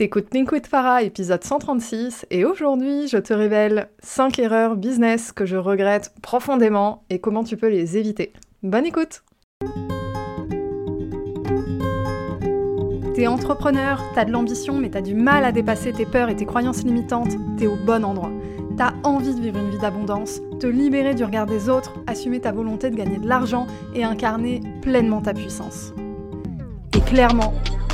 T'écoutes with Farah, épisode 136, et aujourd'hui je te révèle 5 erreurs business que je regrette profondément et comment tu peux les éviter. Bonne écoute T'es entrepreneur, t'as de l'ambition mais t'as du mal à dépasser tes peurs et tes croyances limitantes, t'es au bon endroit. T'as envie de vivre une vie d'abondance, te libérer du regard des autres, assumer ta volonté de gagner de l'argent et incarner pleinement ta puissance. Et clairement,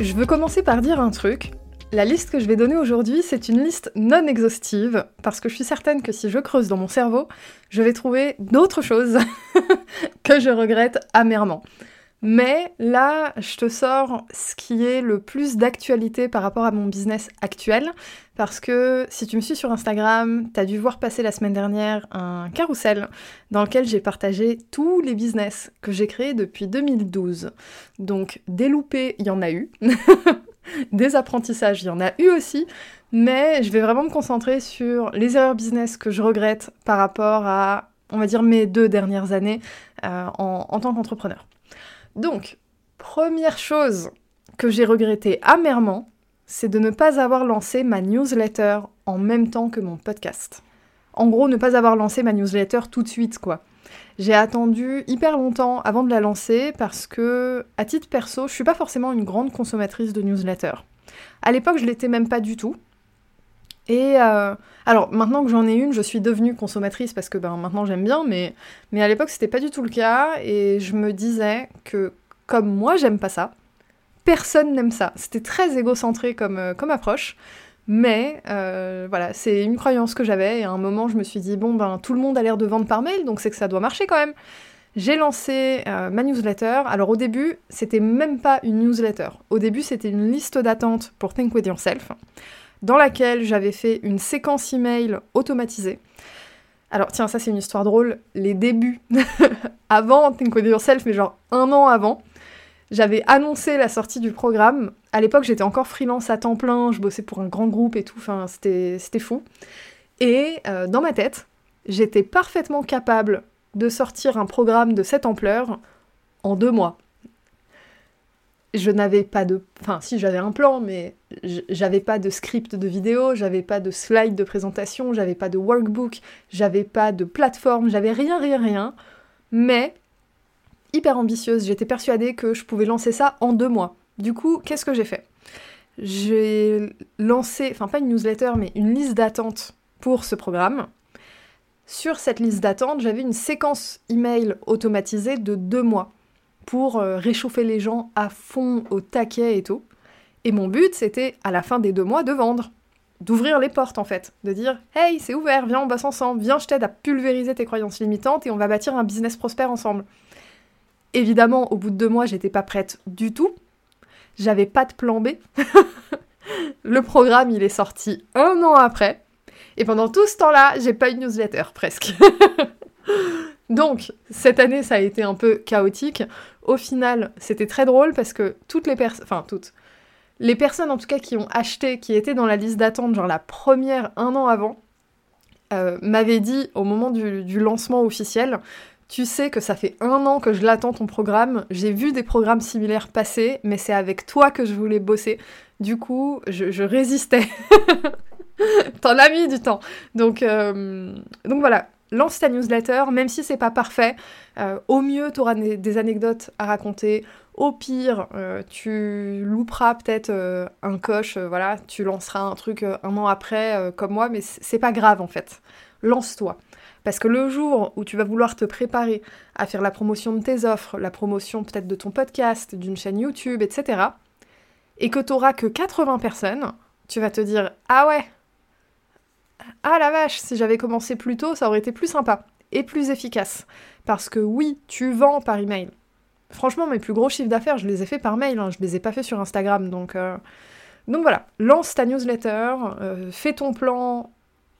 Je veux commencer par dire un truc. La liste que je vais donner aujourd'hui, c'est une liste non exhaustive, parce que je suis certaine que si je creuse dans mon cerveau, je vais trouver d'autres choses que je regrette amèrement. Mais là, je te sors ce qui est le plus d'actualité par rapport à mon business actuel, parce que si tu me suis sur Instagram, t'as dû voir passer la semaine dernière un carrousel dans lequel j'ai partagé tous les business que j'ai créés depuis 2012. Donc des loupés, il y en a eu. des apprentissages, il y en a eu aussi, mais je vais vraiment me concentrer sur les erreurs business que je regrette par rapport à, on va dire, mes deux dernières années euh, en tant qu'entrepreneur. Donc, première chose que j'ai regretté amèrement, c'est de ne pas avoir lancé ma newsletter en même temps que mon podcast. En gros, ne pas avoir lancé ma newsletter tout de suite, quoi. J'ai attendu hyper longtemps avant de la lancer parce que, à titre perso, je suis pas forcément une grande consommatrice de newsletter. À l'époque, je l'étais même pas du tout. Et euh, alors maintenant que j'en ai une, je suis devenue consommatrice parce que ben, maintenant j'aime bien, mais, mais à l'époque c'était pas du tout le cas et je me disais que comme moi j'aime pas ça, personne n'aime ça. C'était très égocentré comme, euh, comme approche, mais euh, voilà, c'est une croyance que j'avais et à un moment je me suis dit bon ben tout le monde a l'air de vendre par mail donc c'est que ça doit marcher quand même. J'ai lancé ma newsletter. Alors au début, c'était même pas une newsletter. Au début, c'était une liste d'attente pour Think With Yourself dans laquelle j'avais fait une séquence email automatisée. Alors tiens, ça c'est une histoire drôle. Les débuts, avant Think With Yourself, mais genre un an avant, j'avais annoncé la sortie du programme. À l'époque, j'étais encore freelance à temps plein, je bossais pour un grand groupe et tout, enfin c'était fou. Et euh, dans ma tête, j'étais parfaitement capable de sortir un programme de cette ampleur en deux mois je n'avais pas de... Enfin, si, j'avais un plan, mais j'avais pas de script de vidéo, j'avais pas de slide de présentation, j'avais pas de workbook, j'avais pas de plateforme, j'avais rien, rien, rien. Mais, hyper ambitieuse, j'étais persuadée que je pouvais lancer ça en deux mois. Du coup, qu'est-ce que j'ai fait? J'ai lancé, enfin pas une newsletter, mais une liste d'attente pour ce programme. Sur cette liste d'attente, j'avais une séquence email automatisée de deux mois pour euh, réchauffer les gens à fond au taquet et tout. Et mon but, c'était à la fin des deux mois de vendre, d'ouvrir les portes en fait, de dire Hey, c'est ouvert, viens, on bosse ensemble, viens, je t'aide à pulvériser tes croyances limitantes et on va bâtir un business prospère ensemble. Évidemment, au bout de deux mois, j'étais pas prête du tout. J'avais pas de plan B. le programme, il est sorti un an après. Et pendant tout ce temps-là, j'ai pas eu de newsletter, presque. Donc, cette année, ça a été un peu chaotique. Au final, c'était très drôle parce que toutes les personnes, enfin toutes, les personnes en tout cas qui ont acheté, qui étaient dans la liste d'attente, genre la première un an avant, euh, m'avaient dit au moment du, lancement officiel, tu sais que ça fait un an que je l'attends ton programme, j'ai vu des programmes similaires passer, mais c'est avec toi que je voulais bosser. Du coup, je, résistais. T'en as mis du temps. Donc, euh, donc voilà, lance ta newsletter, même si c'est pas parfait. Euh, au mieux, tu auras des anecdotes à raconter. Au pire, euh, tu louperas peut-être euh, un coche, euh, voilà, tu lanceras un truc un an après comme moi, mais c'est pas grave en fait. Lance-toi. Parce que le jour où tu vas vouloir te préparer à faire la promotion de tes offres, la promotion peut-être de ton podcast, d'une chaîne YouTube, etc., et que tu t'auras que 80 personnes, tu vas te dire Ah ouais Ah la vache, si j'avais commencé plus tôt, ça aurait été plus sympa et plus efficace. Parce que oui, tu vends par email. Franchement, mes plus gros chiffres d'affaires, je les ai fait par mail, hein, je les ai pas fait sur Instagram. Donc, euh, donc voilà, lance ta newsletter, euh, fais ton plan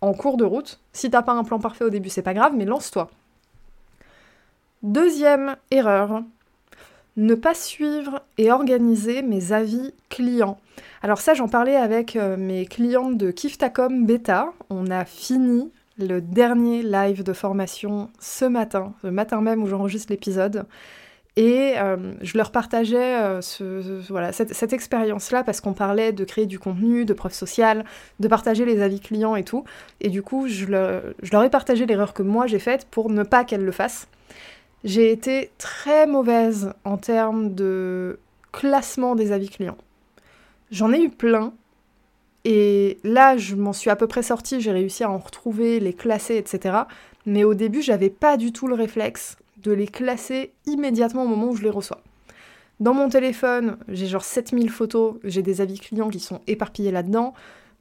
en cours de route. Si t'as pas un plan parfait au début, c'est pas grave, mais lance-toi. Deuxième erreur, ne pas suivre et organiser mes avis clients. Alors ça, j'en parlais avec euh, mes clientes de Kiftacom Beta. On a fini le dernier live de formation ce matin, le matin même où j'enregistre l'épisode. Et euh, je leur partageais euh, voilà, cette, expérience-là parce qu'on parlait de créer du contenu, de preuves sociales, de partager les avis clients et tout. Et du coup, je, leur ai partagé l'erreur que moi j'ai faite pour ne pas qu'elles le fassent. J'ai été très mauvaise en termes de classement des avis clients. J'en ai eu plein. Et là, je m'en suis à peu près sortie, j'ai réussi à en retrouver, les classer, etc. Mais au début, j'avais pas du tout le réflexe de les classer immédiatement au moment où je les reçois. Dans mon téléphone, j'ai genre 7000 photos, j'ai des avis clients qui sont éparpillés là-dedans.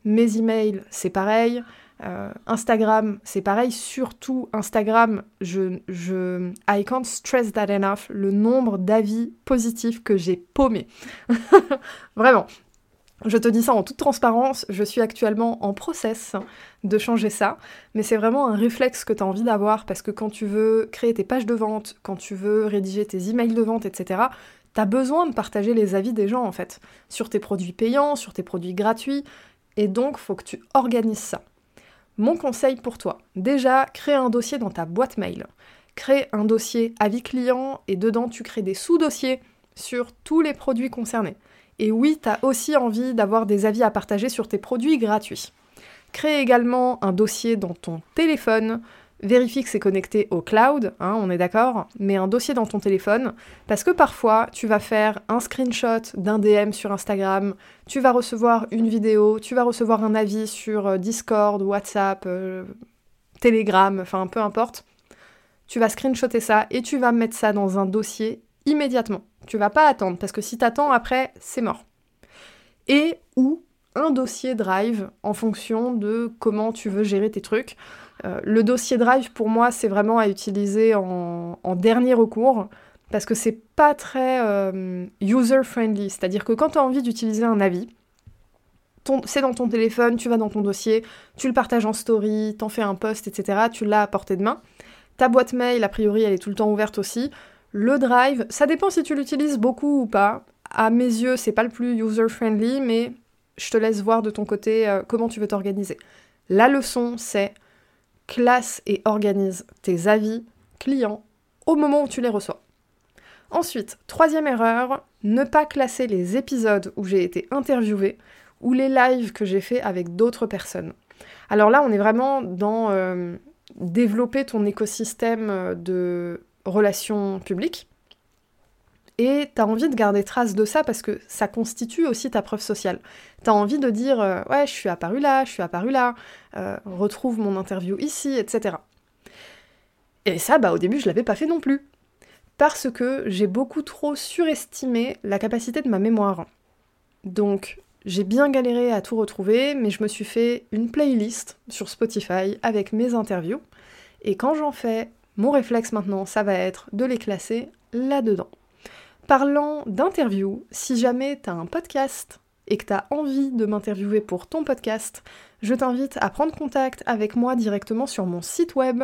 Mes emails, c'est pareil. Euh, Instagram, c'est pareil. Surtout Instagram, je, je, I can't stress that enough, le nombre d'avis positifs que j'ai paumé. Vraiment. Je te dis ça en toute transparence, je suis actuellement en process de changer ça, mais c'est vraiment un réflexe que tu as envie d'avoir parce que quand tu veux créer tes pages de vente, quand tu veux rédiger tes emails de vente, etc., tu as besoin de partager les avis des gens en fait, sur tes produits payants, sur tes produits gratuits, et donc faut que tu organises ça. Mon conseil pour toi, déjà, crée un dossier dans ta boîte mail. Crée un dossier avis client et dedans tu crées des sous-dossiers sur tous les produits concernés. Et oui, tu as aussi envie d'avoir des avis à partager sur tes produits gratuits. Crée également un dossier dans ton téléphone. Vérifie que c'est connecté au cloud, hein, on est d'accord, mais un dossier dans ton téléphone, parce que parfois tu vas faire un screenshot d'un DM sur Instagram, tu vas recevoir une vidéo, tu vas recevoir un avis sur euh, Discord, WhatsApp, euh, Telegram, enfin peu importe. Tu vas screenshotter ça et tu vas mettre ça dans un dossier immédiatement. Tu vas pas attendre, parce que si t'attends après, c'est mort. Et ou un dossier Drive en fonction de comment tu veux gérer tes trucs. Euh, le dossier Drive, pour moi, c'est vraiment à utiliser en, dernier recours parce que c'est pas très euh, user-friendly. C'est-à-dire que quand tu as envie d'utiliser un avis, c'est dans ton téléphone, tu vas dans ton dossier, tu le partages en story, t'en fais un post, etc. Tu l'as à portée de main. Ta boîte mail, a priori, elle est tout le temps ouverte aussi. Le drive, ça dépend si tu l'utilises beaucoup ou pas. À mes yeux, c'est pas le plus user-friendly, mais je te laisse voir de ton côté euh, comment tu veux t'organiser. La leçon, c'est classe et organise tes avis clients au moment où tu les reçois. Ensuite, troisième erreur, ne pas classer les épisodes où j'ai été interviewée ou les lives que j'ai fait avec d'autres personnes. Alors là, on est vraiment dans euh, développer ton écosystème euh, de relations publiques. Et tu as envie de garder trace de ça parce que ça constitue aussi ta preuve sociale. Tu as envie de dire euh, ouais, je suis apparu là, je suis apparu là, euh, retrouve mon interview ici, etc. Et ça, bah au début, je l'avais pas fait non plus. Parce que j'ai beaucoup trop surestimé la capacité de ma mémoire. Donc, j'ai bien galéré à tout retrouver, mais je me suis fait une playlist sur Spotify avec mes interviews. Et quand j'en fais, mon réflexe maintenant, ça va être de les classer là-dedans. Parlant d'interview, si jamais tu as un podcast et que tu as envie de m'interviewer pour ton podcast, je t'invite à prendre contact avec moi directement sur mon site web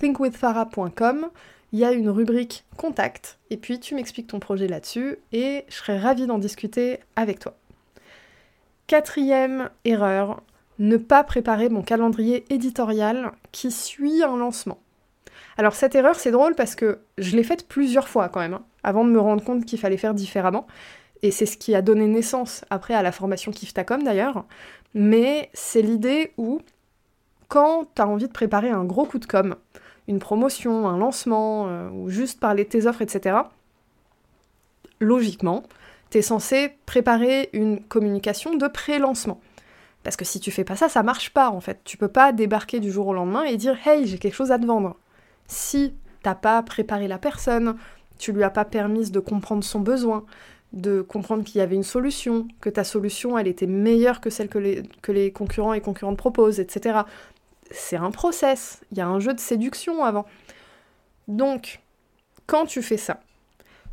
thinkwithfarah.com. Il y a une rubrique contact et puis tu m'expliques ton projet là-dessus et je serai ravie d'en discuter avec toi. Quatrième erreur, ne pas préparer mon calendrier éditorial qui suit un lancement. Alors cette erreur, c'est drôle parce que je l'ai faite plusieurs fois quand même, hein, avant de me rendre compte qu'il fallait faire différemment. Et c'est ce qui a donné naissance après à la formation Kiftacom d'ailleurs. Mais c'est l'idée où, quand tu as envie de préparer un gros coup de com', une promotion, un lancement, euh, ou juste parler de tes offres, etc., logiquement, tu es censé préparer une communication de pré-lancement. Parce que si tu fais pas ça, ça marche pas en fait. Tu peux pas débarquer du jour au lendemain et dire Hey, j'ai quelque chose à te vendre. Si t'as pas préparé la personne, tu lui as pas permis de comprendre son besoin, de comprendre qu'il y avait une solution, que ta solution elle était meilleure que celle que les, que les concurrents et concurrentes proposent, etc. C'est un process, il y a un jeu de séduction avant. Donc, quand tu fais ça,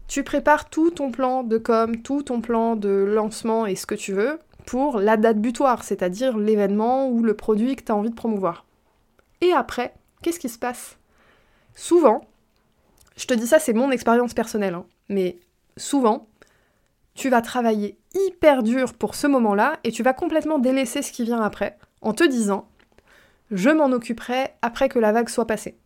tu prépares tout ton plan de com, tout ton plan de lancement et ce que tu veux pour la date butoir, c'est-à-dire l'événement ou le produit que tu as envie de promouvoir. Et après, qu'est-ce qui se passe? Souvent, je te dis ça, c'est mon expérience personnelle, hein, mais souvent, tu vas travailler hyper dur pour ce moment-là et tu vas complètement délaisser ce qui vient après en te disant je m'en occuperai après que la vague soit passée.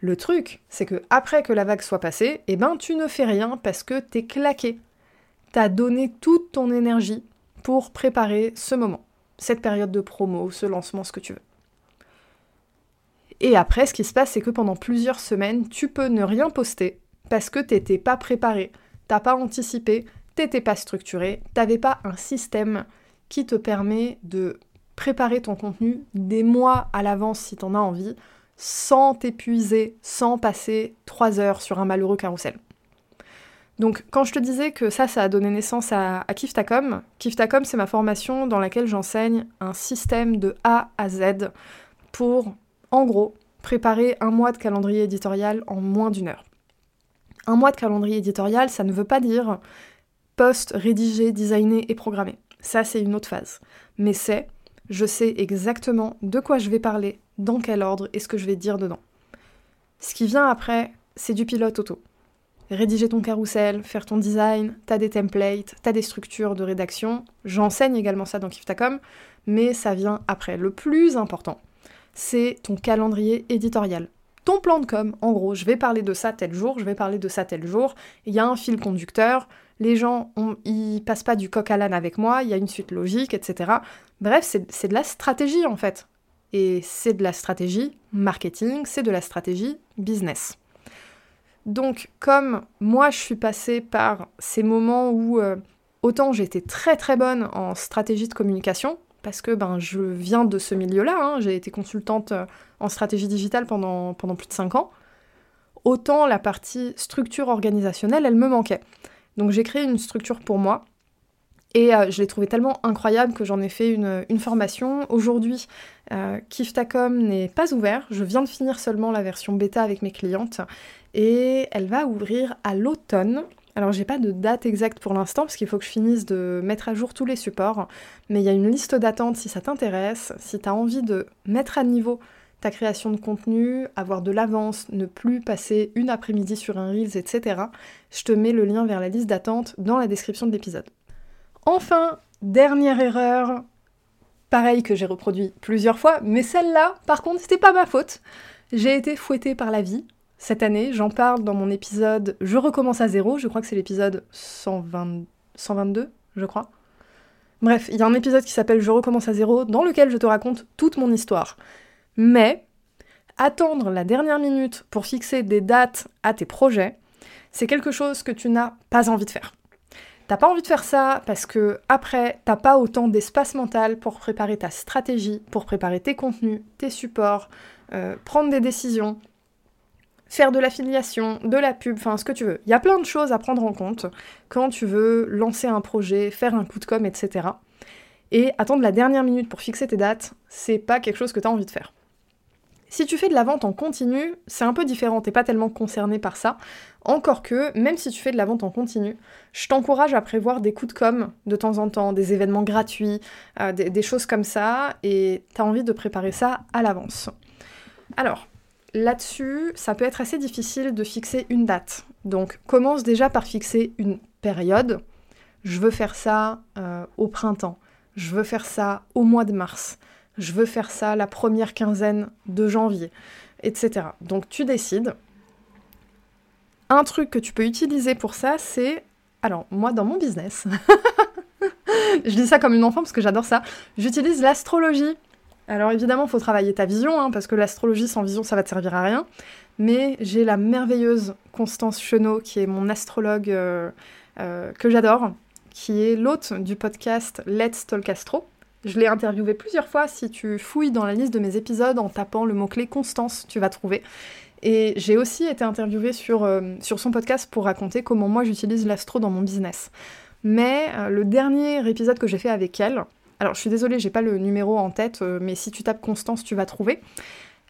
Le truc, c'est que après que la vague soit passée, eh ben tu ne fais rien parce que t'es claqué. T'as donné toute ton énergie pour préparer ce moment, cette période de promo, ce lancement, ce que tu veux. Et après, ce qui se passe, c'est que pendant plusieurs semaines, tu peux ne rien poster parce que t'étais pas préparé, t'as pas anticipé, t'étais pas structuré, t'avais pas un système qui te permet de préparer ton contenu des mois à l'avance si t'en as envie, sans t'épuiser, sans passer trois heures sur un malheureux carrousel. Donc quand je te disais que ça, ça a donné naissance à, à Kiftacom, Kiftacom c'est ma formation dans laquelle j'enseigne un système de A à Z pour, en gros, préparer un mois de calendrier éditorial en moins d'une heure. Un mois de calendrier éditorial, ça ne veut pas dire post, rédigé, designé et programmé. Ça, c'est une autre phase. Mais c'est, je sais exactement de quoi je vais parler, dans quel ordre et ce que je vais dire dedans. Ce qui vient après, c'est du pilote auto. Rédiger ton carrousel, faire ton design, t'as des templates, t'as des structures de rédaction. J'enseigne également ça dans Kiftacom, mais ça vient après. Le plus important, c'est ton calendrier éditorial. Ton plan de com, en gros, je vais parler de ça tel jour, je vais parler de ça tel jour, il y a un fil conducteur, les gens, ils passent pas du coq à l'âne avec moi, il y a une suite logique, etc. Bref, c'est de la stratégie en fait. Et c'est de la stratégie marketing, c'est de la stratégie business. Donc comme moi je suis passée par ces moments où euh, autant j'étais très très bonne en stratégie de communication, parce que ben, je viens de ce milieu-là, hein, j'ai été consultante euh, en stratégie digitale pendant, pendant plus de 5 ans, autant la partie structure organisationnelle, elle me manquait. Donc j'ai créé une structure pour moi, et euh, je l'ai trouvé tellement incroyable que j'en ai fait une, formation. Aujourd'hui, euh, Kiftacom n'est pas ouvert. Je viens de finir seulement la version bêta avec mes clientes. Et elle va ouvrir à l'automne. Alors j'ai pas de date exacte pour l'instant parce qu'il faut que je finisse de mettre à jour tous les supports. Mais il y a une liste d'attente si ça t'intéresse. Si tu as envie de mettre à niveau ta création de contenu, avoir de l'avance, ne plus passer une après-midi sur un Reels, etc. Je te mets le lien vers la liste d'attente dans la description de l'épisode. Enfin, dernière erreur, pareil que j'ai reproduit plusieurs fois, mais celle-là, par contre, c'était pas ma faute. J'ai été fouettée par la vie. Cette année, j'en parle dans mon épisode Je recommence à zéro, je crois que c'est l'épisode 122, je crois. Bref, il y a un épisode qui s'appelle Je recommence à zéro, dans lequel je te raconte toute mon histoire. Mais, attendre la dernière minute pour fixer des dates à tes projets, c'est quelque chose que tu n'as pas envie de faire. T'as pas envie de faire ça parce que après, t'as pas autant d'espace mental pour préparer ta stratégie, pour préparer tes contenus, tes supports, euh, prendre des décisions, faire de l'affiliation, de la pub, enfin ce que tu veux. Il y a plein de choses à prendre en compte quand tu veux lancer un projet, faire un coup de com, etc. Et attendre la dernière minute pour fixer tes dates, c'est pas quelque chose que tu as envie de faire. Si tu fais de la vente en continu, c'est un peu différent, t'es pas tellement concerné par ça. Encore que, même si tu fais de la vente en continu, je t'encourage à prévoir des coups de com de temps en temps, des événements gratuits, euh, des, choses comme ça, et t'as envie de préparer ça à l'avance. Alors, là-dessus, ça peut être assez difficile de fixer une date. Donc, commence déjà par fixer une période. Je veux faire ça euh, au printemps. Je veux faire ça au mois de mars je veux faire ça la première quinzaine de janvier, etc. Donc tu décides. Un truc que tu peux utiliser pour ça, c'est... Alors, moi, dans mon business, je dis ça comme une enfant parce que j'adore ça, j'utilise l'astrologie. Alors évidemment, il faut travailler ta vision, hein, parce que l'astrologie sans vision, ça va te servir à rien. mais j'ai la merveilleuse Constance Chenot, qui est mon astrologue euh, euh, que j'adore, qui est l'hôte du podcast Let's Talk Astro. Je l'ai interviewée plusieurs fois. Si tu fouilles dans la liste de mes épisodes en tapant le mot-clé Constance, tu vas trouver. Et j'ai aussi été interviewée sur, euh, sur son podcast pour raconter comment moi j'utilise l'astro dans mon business. Mais le dernier épisode que j'ai fait avec elle, alors je suis désolée, j'ai pas le numéro en tête, mais si tu tapes Constance, tu vas trouver.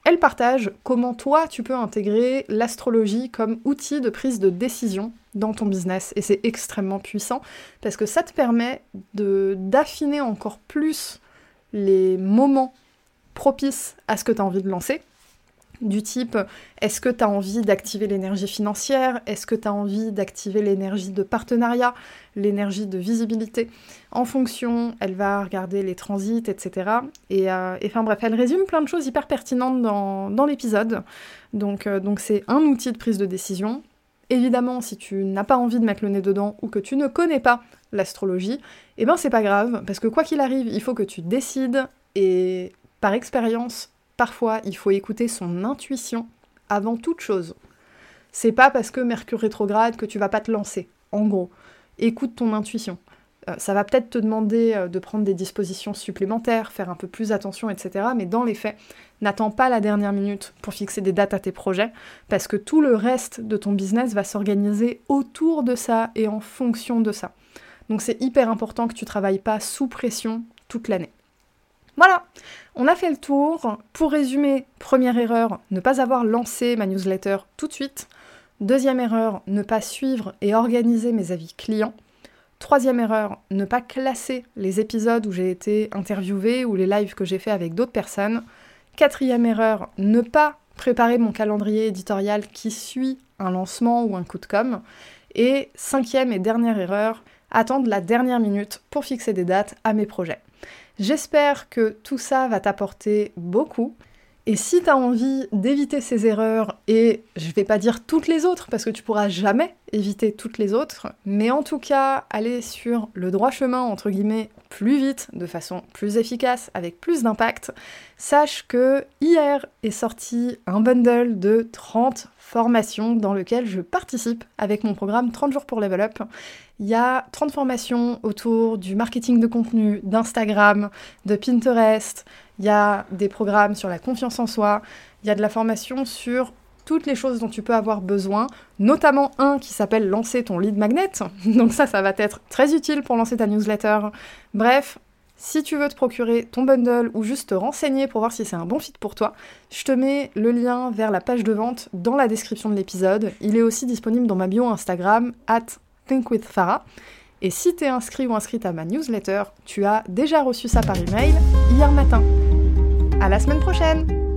Elle partage comment toi tu peux intégrer l'astrologie comme outil de prise de décision dans ton business. Et c'est extrêmement puissant parce que ça te permet d'affiner encore plus les moments propices à ce que tu as envie de lancer du type est-ce que tu as envie d'activer l'énergie financière? Est-ce que tu as envie d'activer l'énergie de partenariat L'énergie de visibilité? En fonction, elle va regarder les transits, etc. Et, euh, enfin bref, elle résume plein de choses hyper pertinentes dans, l'épisode. Donc euh, donc c'est un outil de prise de décision. Évidemment, si tu n'as pas envie de mettre le nez dedans ou que tu ne connais pas l'astrologie, eh ben c'est pas grave, parce que quoi qu'il arrive, il faut que tu décides et par expérience, Parfois, il faut écouter son intuition avant toute chose. C'est pas parce que Mercure rétrograde que tu vas pas te lancer. En gros, écoute ton intuition. Euh, ça va peut-être te demander euh, de prendre des dispositions supplémentaires, faire un peu plus attention, etc. Mais dans les faits, n'attends pas la dernière minute pour fixer des dates à tes projets, parce que tout le reste de ton business va s'organiser autour de ça et en fonction de ça. Donc c'est hyper important que tu travailles pas sous pression toute l'année. Voilà, on a fait le tour. Pour résumer, première erreur, ne pas avoir lancé ma newsletter tout de suite. Deuxième erreur, ne pas suivre et organiser mes avis clients. Troisième erreur, ne pas classer les épisodes où j'ai été interviewée ou les lives que j'ai fait avec d'autres personnes. Quatrième erreur, ne pas préparer mon calendrier éditorial qui suit un lancement ou un coup de com'. Et cinquième et dernière erreur, attendre la dernière minute pour fixer des dates à mes projets. J'espère que tout ça va t'apporter beaucoup. Et si tu as envie d'éviter ces erreurs, et je vais pas dire toutes les autres, parce que tu pourras jamais éviter toutes les autres, mais en tout cas aller sur le droit chemin, entre guillemets, plus vite, de façon plus efficace, avec plus d'impact, sache que hier est sorti un bundle de 30 formations dans lequel je participe avec mon programme 30 jours pour level up. Il y a 30 formations autour du marketing de contenu, d'Instagram, de Pinterest. Il y a des programmes sur la confiance en soi. Il y a de la formation sur toutes les choses dont tu peux avoir besoin, notamment un qui s'appelle lancer ton lead magnet. Donc ça, ça va être très utile pour lancer ta newsletter. Bref, si tu veux te procurer ton bundle ou juste te renseigner pour voir si c'est un bon fit pour toi, je te mets le lien vers la page de vente dans la description de l'épisode. Il est aussi disponible dans ma bio Instagram, at Think with Farah. Et si tu es inscrit ou inscrite à ma newsletter, tu as déjà reçu ça par email hier matin. À la semaine prochaine!